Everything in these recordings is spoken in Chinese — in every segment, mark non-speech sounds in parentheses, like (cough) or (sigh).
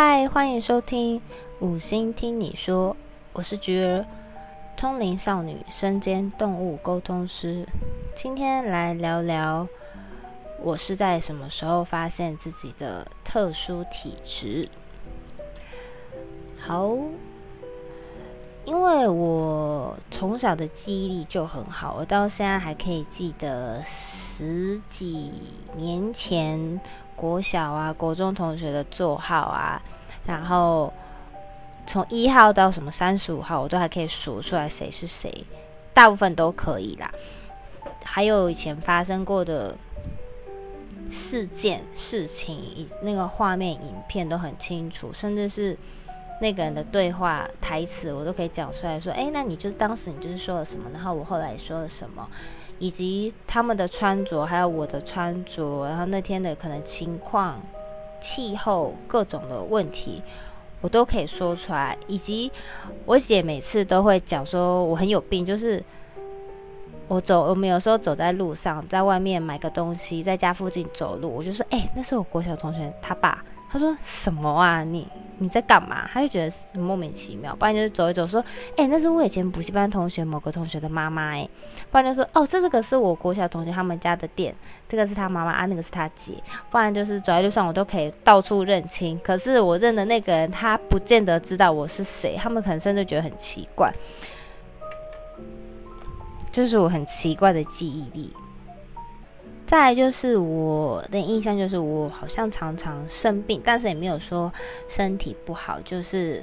嗨，欢迎收听五星听你说，我是菊儿，通灵少女，身兼动物沟通师。今天来聊聊，我是在什么时候发现自己的特殊体质？好，因为我从小的记忆力就很好，我到现在还可以记得十几年前。国小啊，国中同学的座号啊，然后从一号到什么三十五号，我都还可以数出来谁是谁，大部分都可以啦。还有以前发生过的事件、事情，以那个画面、影片都很清楚，甚至是那个人的对话台词，我都可以讲出来说：“哎，那你就当时你就是说了什么，然后我后来说了什么。”以及他们的穿着，还有我的穿着，然后那天的可能情况、气候各种的问题，我都可以说出来。以及我姐每次都会讲说我很有病，就是我走，我们有时候走在路上，在外面买个东西，在家附近走路，我就说，哎，那是我国小同学他爸。他说什么啊？你你在干嘛？他就觉得莫名其妙。不然就是走一走，说，哎，那是我以前补习班同学某个同学的妈妈，哎。不然就说，哦，这这个是我国小同学他们家的店，这个是他妈妈啊，那个是他姐。不然就是走在路上，我都可以到处认清。可是我认的那个人，他不见得知道我是谁，他们可能甚至觉得很奇怪。就是我很奇怪的记忆力。再就是我的印象，就是我好像常常生病，但是也没有说身体不好，就是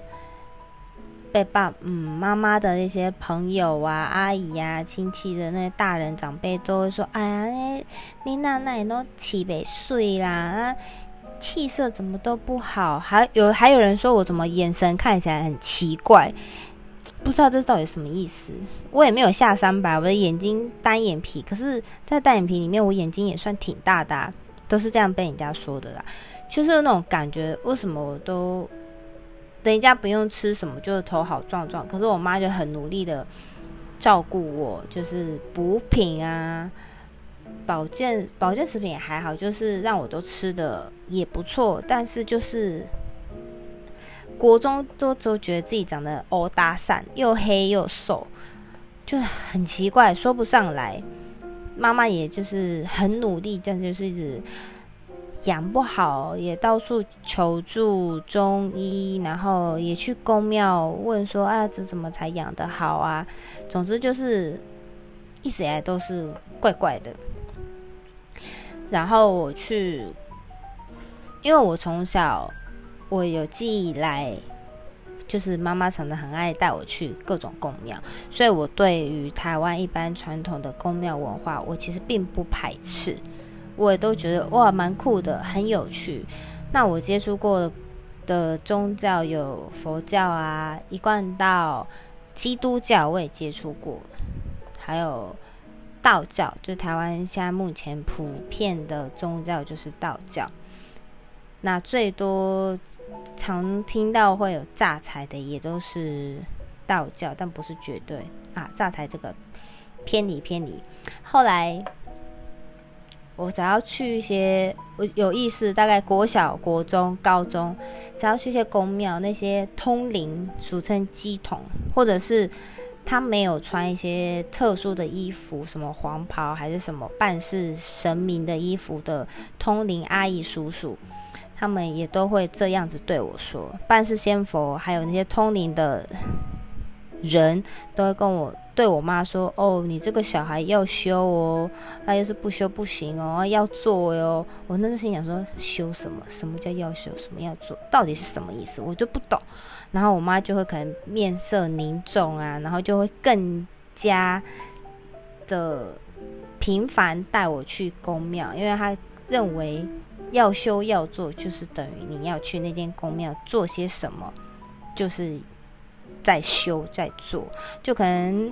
被爸嗯妈妈的那些朋友啊、阿姨啊、亲戚的那些大人长辈都会说：“哎呀，你奶奶都七百岁啦，气色怎么都不好？”还有还有人说我怎么眼神看起来很奇怪。不知道这到底什么意思，我也没有下三百，我的眼睛单眼皮，可是，在单眼皮里面，我眼睛也算挺大的，都是这样被人家说的啦，就是那种感觉，为什么我都等，人家不用吃什么就是头好壮壮，可是我妈就很努力的照顾我，就是补品啊，保健保健食品也还好，就是让我都吃的也不错，但是就是。国中都都觉得自己长得欧搭讪，又黑又瘦，就很奇怪，说不上来。妈妈也就是很努力，但就是一直养不好，也到处求助中医，然后也去公庙问说：“啊，这怎么才养得好啊？”总之就是一直以来都是怪怪的。然后我去，因为我从小。我有记忆来，就是妈妈常常很爱带我去各种宫庙，所以我对于台湾一般传统的宫庙文化，我其实并不排斥，我也都觉得哇蛮酷的，很有趣。那我接触过的宗教有佛教啊、一贯道、基督教，我也接触过，还有道教，就台湾现在目前普遍的宗教就是道教。那最多。常听到会有诈财的，也都是道教，但不是绝对啊。诈财这个偏离偏离。后来我只要去一些我有意识，大概国小、国中、高中，只要去一些宫庙，那些通灵，俗称鸡童，或者是他没有穿一些特殊的衣服，什么黄袍还是什么办事神明的衣服的通灵阿姨叔叔。他们也都会这样子对我说，半世仙佛，还有那些通灵的人都会跟我对我妈说：“哦，你这个小孩要修哦，那要是不修不行哦，要做哟。”我那时候心想说：“修什么？什么叫要修？什么要做？到底是什么意思？我就不懂。”然后我妈就会可能面色凝重啊，然后就会更加的频繁带我去宫庙，因为她认为。要修要做，就是等于你要去那间宫庙做些什么，就是在修在做。就可能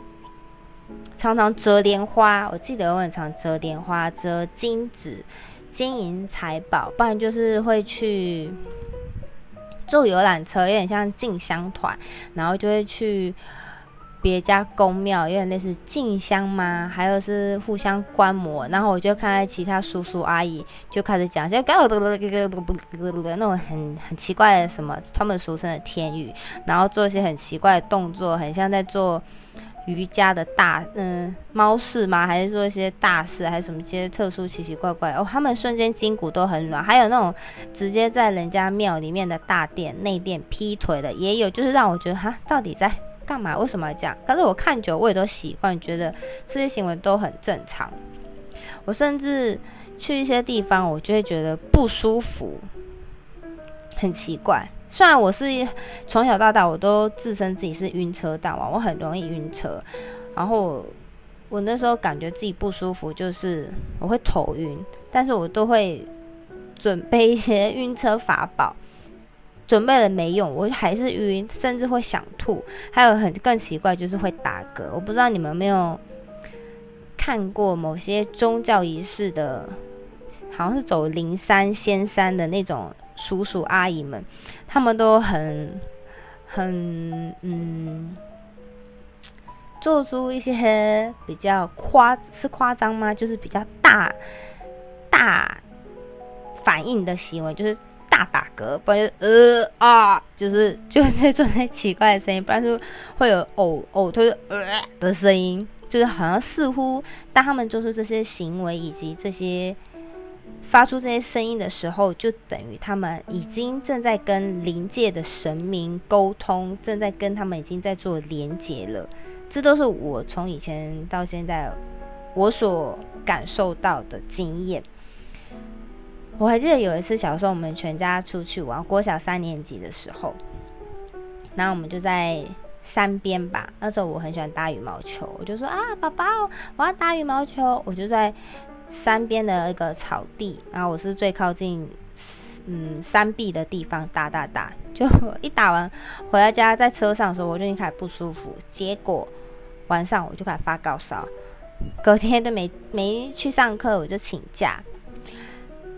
常常折莲花，我记得我很常折莲花、折金纸、金银财宝，不然就是会去坐游览车，有点像进香团，然后就会去别家宫庙，有点类似进香嘛？还有是互相观摩，然后我就看到其他叔叔阿姨就开始讲些咯咯咯咯咯咯咯那种很很奇怪的什么，他们俗称的天语，然后做一些很奇怪的动作，很像在做瑜伽的大嗯猫式吗？还是做一些大事，还是什么些特殊奇奇怪怪哦？他们瞬间筋骨都很软，还有那种直接在人家庙里面的大殿内殿劈腿的也有，就是让我觉得哈，到底在。干嘛？为什么要这样？可是我看久，我也都习惯，觉得这些行为都很正常。我甚至去一些地方，我就会觉得不舒服，很奇怪。虽然我是从小到大，我都自称自己是晕车大王，我很容易晕车。然后我那时候感觉自己不舒服，就是我会头晕，但是我都会准备一些晕车法宝。准备了没用，我还是晕，甚至会想吐。还有很更奇怪，就是会打嗝。我不知道你们有没有看过某些宗教仪式的，好像是走灵山仙山的那种叔叔阿姨们，他们都很很嗯，做出一些比较夸是夸张吗？就是比较大大反应的行为，就是。大打嗝，不然就呃啊，就是就是做那奇怪的声音，不然就会有呕呕吐呃的声音，就是好像似乎当他们做出这些行为以及这些发出这些声音的时候，就等于他们已经正在跟灵界的神明沟通，正在跟他们已经在做连接了。这都是我从以前到现在我所感受到的经验。我还记得有一次小时候，我们全家出去玩，国小三年级的时候，然后我们就在山边吧。那时候我很喜欢打羽毛球，我就说啊，宝宝，我要打羽毛球。我就在山边的一个草地，然后我是最靠近嗯山壁的地方打打打。就一打完回到家，在车上的时候，我就已经开始不舒服。结果晚上我就开始发高烧，隔天都没没去上课，我就请假。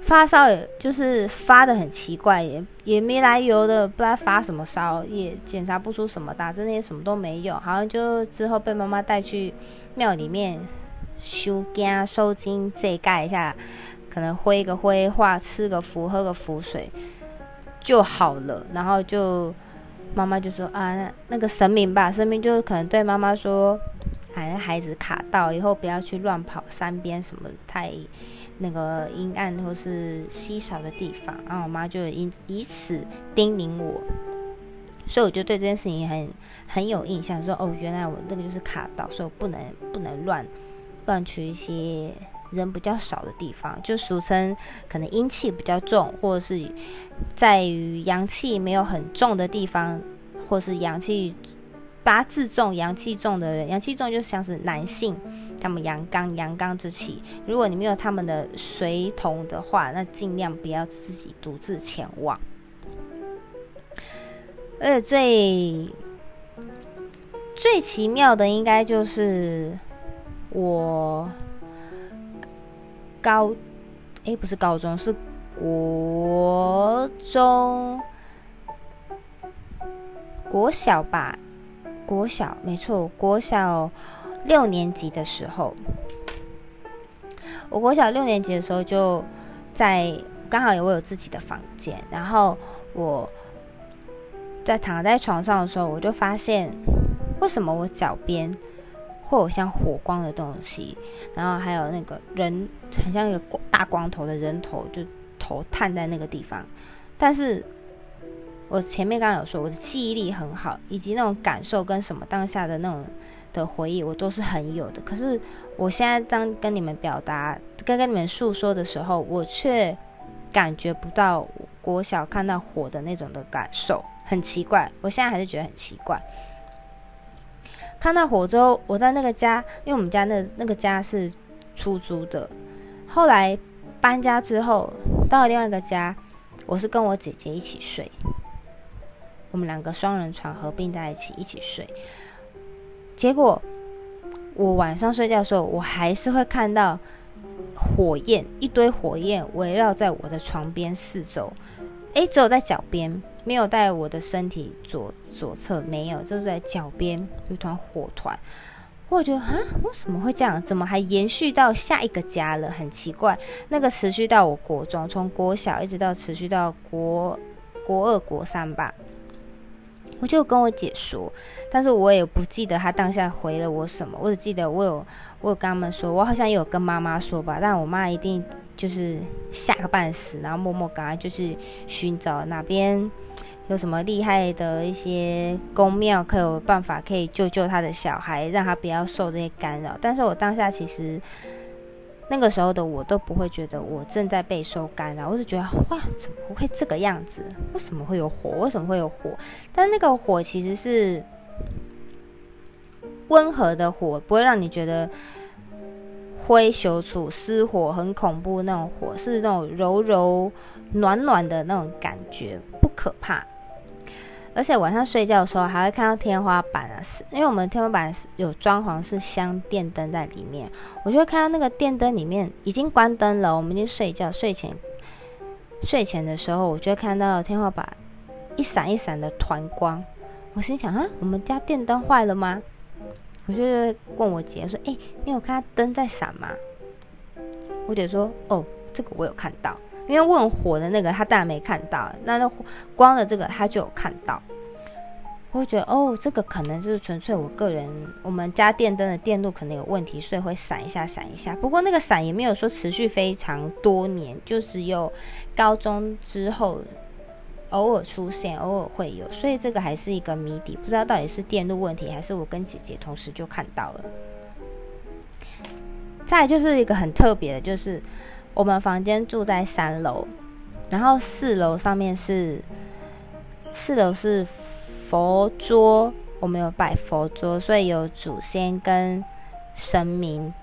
发烧也就是发的很奇怪，也也没来由的，不知道发什么烧，也检查不出什么，打针那些什么都没有，好像就之后被妈妈带去庙里面修经、收经、这盖一下，可能挥个挥画、吃个符、喝个符水就好了。然后就妈妈就说啊，那那个神明吧，神明就可能对妈妈说，反正，孩子卡到，以后不要去乱跑山边什么太。那个阴暗或是稀少的地方，然后我妈就以以此叮咛我，所以我就对这件事情很很有印象，说哦，原来我那个就是卡到，所以我不能不能乱乱去一些人比较少的地方，就俗称可能阴气比较重，或者是在于阳气没有很重的地方，或是阳气八字重、阳气重的人，阳气重就像是男性。他们阳刚，阳刚之气。如果你没有他们的随同的话，那尽量不要自己独自前往。而且最最奇妙的，应该就是我高，哎，不是高中，是国中，国小吧？国小，没错，国小。六年级的时候，我国小六年级的时候就在刚好有我有自己的房间，然后我在躺在床上的时候，我就发现为什么我脚边会有像火光的东西，然后还有那个人很像一个大光头的人头，就头探在那个地方。但是我前面刚刚有说我的记忆力很好，以及那种感受跟什么当下的那种。的回忆我都是很有的，可是我现在当跟你们表达、跟跟你们诉说的时候，我却感觉不到国小看到火的那种的感受，很奇怪。我现在还是觉得很奇怪。看到火之后，我在那个家，因为我们家那那个家是出租的，后来搬家之后到了另外一个家，我是跟我姐姐一起睡，我们两个双人床合并在一起一起睡。结果，我晚上睡觉的时候，我还是会看到火焰，一堆火焰围绕在我的床边四周，哎，只有在脚边，没有在我的身体左左侧，没有，就是在脚边有团火团。我觉得啊，为什么会这样？怎么还延续到下一个家了？很奇怪。那个持续到我国中，从国小一直到持续到国国二、国三吧。我就跟我姐说，但是我也不记得她当下回了我什么。我只记得我有我有跟他们说，我好像有跟妈妈说吧，但我妈一定就是吓个半死，然后默默赶快就是寻找哪边。有什么厉害的一些宫庙，可有办法可以救救他的小孩，让他不要受这些干扰。但是我当下其实那个时候的我都不会觉得我正在被收干扰，我是觉得哇，怎么会这个样子？为什么会有火？为什么会有火？但那个火其实是温和的火，不会让你觉得灰熊处失火很恐怖那种火，是那种柔柔暖暖的那种感觉，不可怕。而且晚上睡觉的时候还会看到天花板啊，是因为我们天花板有装潢是镶电灯在里面，我就会看到那个电灯里面已经关灯了，我们已经睡觉，睡前睡前的时候，我就会看到天花板一闪一闪的团光，我心想啊，我们家电灯坏了吗？我就问我姐说，哎，你有看到灯在闪吗？我姐说，哦，这个我有看到。因为问火的那个他当然没看到，那那光的这个他就有看到。我觉得哦，这个可能就是纯粹我个人，我们家电灯的电路可能有问题，所以会闪一下闪一下。不过那个闪也没有说持续非常多年，就只有高中之后偶尔出现，偶尔会有，所以这个还是一个谜底，不知道到底是电路问题，还是我跟姐姐同时就看到了。再就是一个很特别的，就是。我们房间住在三楼，然后四楼上面是四楼是佛桌，我们有摆佛桌，所以有祖先跟神明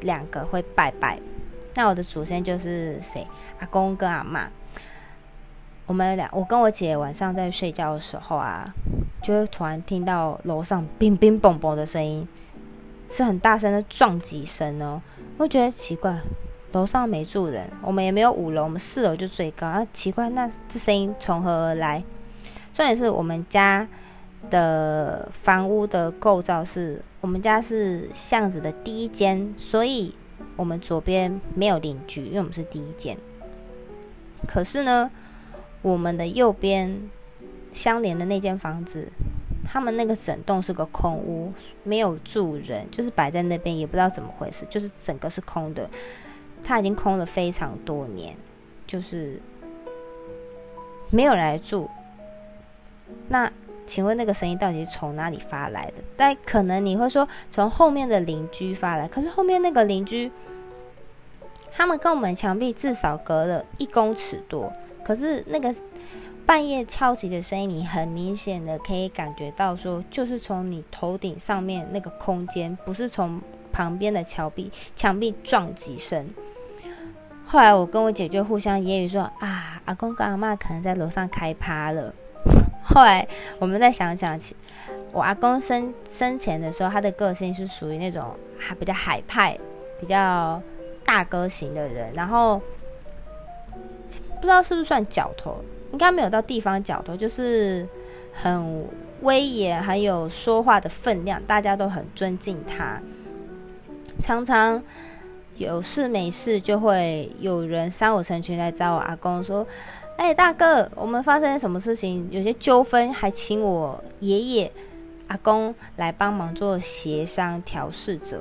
两个会拜拜。那我的祖先就是谁？阿公跟阿妈。我们俩，我跟我姐晚上在睡觉的时候啊，就会突然听到楼上乒乒乓乓的声音，是很大声的撞击声哦。我觉得奇怪。楼上没住人，我们也没有五楼，我们四楼就最高。啊，奇怪，那这声音从何而来？重点是我们家的房屋的构造是，我们家是巷子的第一间，所以我们左边没有邻居，因为我们是第一间。可是呢，我们的右边相连的那间房子，他们那个整栋是个空屋，没有住人，就是摆在那边，也不知道怎么回事，就是整个是空的。它已经空了非常多年，就是没有来住。那请问那个声音到底是从哪里发来的？但可能你会说从后面的邻居发来，可是后面那个邻居，他们跟我们墙壁至少隔了一公尺多，可是那个半夜敲击的声音，你很明显的可以感觉到说，就是从你头顶上面那个空间，不是从旁边的墙壁墙壁撞击声。后来我跟我姐就互相揶揄说啊，阿公跟阿妈可能在楼上开趴了。(laughs) 后来我们再想想，我阿公生生前的时候，他的个性是属于那种还比较海派、比较大哥型的人。然后不知道是不是算角头，应该没有到地方角头，就是很威严，还有说话的分量，大家都很尊敬他，常常。有事没事就会有人三五成群来找我阿公说：“哎，大哥，我们发生什么事情？有些纠纷，还请我爷爷、阿公来帮忙做协商调事者。”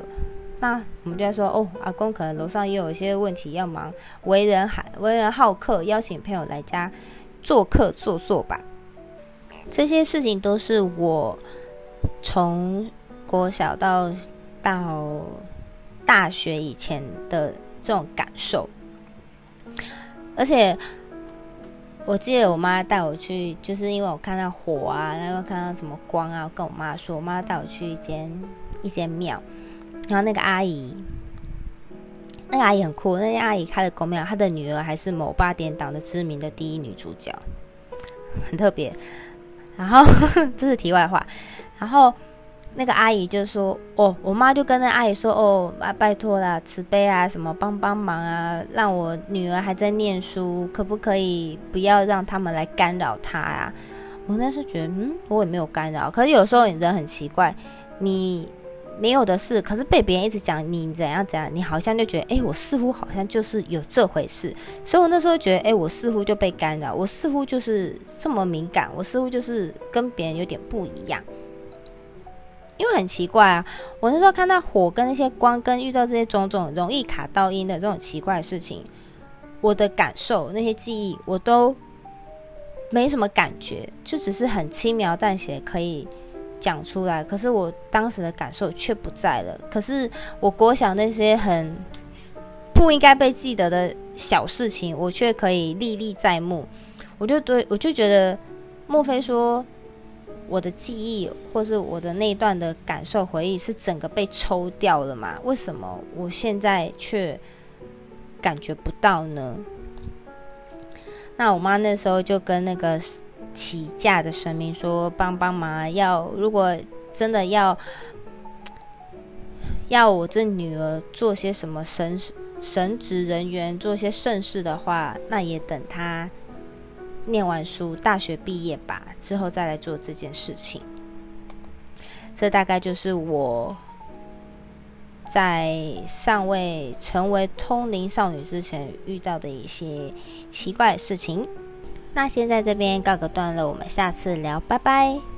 那我们就说：“哦，阿公可能楼上也有一些问题要忙，为人还为人好客，邀请朋友来家做客坐坐吧。”这些事情都是我从国小到到。大学以前的这种感受，而且我记得我妈带我去，就是因为我看到火啊，然后看到什么光啊，跟我妈说，我妈带我去一间一间庙，然后那个阿姨，那个阿姨很酷，那个阿姨开的公庙，她的女儿还是某八点档的知名的第一女主角，很特别。然后 (laughs) 这是题外话，然后那个阿姨就说：“哦，我妈就跟那阿姨说：‘哦，啊，拜托啦，慈悲啊，什么帮帮忙啊，让我女儿还在念书，可不可以不要让他们来干扰她啊？’我那时候觉得，嗯，我也没有干扰。可是有时候你人很奇怪，你没有的事，可是被别人一直讲你怎样怎样，你好像就觉得，哎，我似乎好像就是有这回事。所以我那时候觉得，哎，我似乎就被干扰，我似乎就是这么敏感，我似乎就是跟别人有点不一样。”因为很奇怪啊，我那时候看到火跟那些光，跟遇到这些种种容易卡到音的这种奇怪事情，我的感受那些记忆我都没什么感觉，就只是很轻描淡写可以讲出来。可是我当时的感受却不在了。可是我国想那些很不应该被记得的小事情，我却可以历历在目。我就对我就觉得，莫非说？我的记忆，或是我的那一段的感受回忆，是整个被抽掉了吗？为什么我现在却感觉不到呢？那我妈那时候就跟那个起驾的神明说：“帮帮忙，要如果真的要要我这女儿做些什么神神职人员，做些盛事的话，那也等她。”念完书，大学毕业吧，之后再来做这件事情。这大概就是我在尚未成为通灵少女之前遇到的一些奇怪的事情。那先在这边告个段落，我们下次聊，拜拜。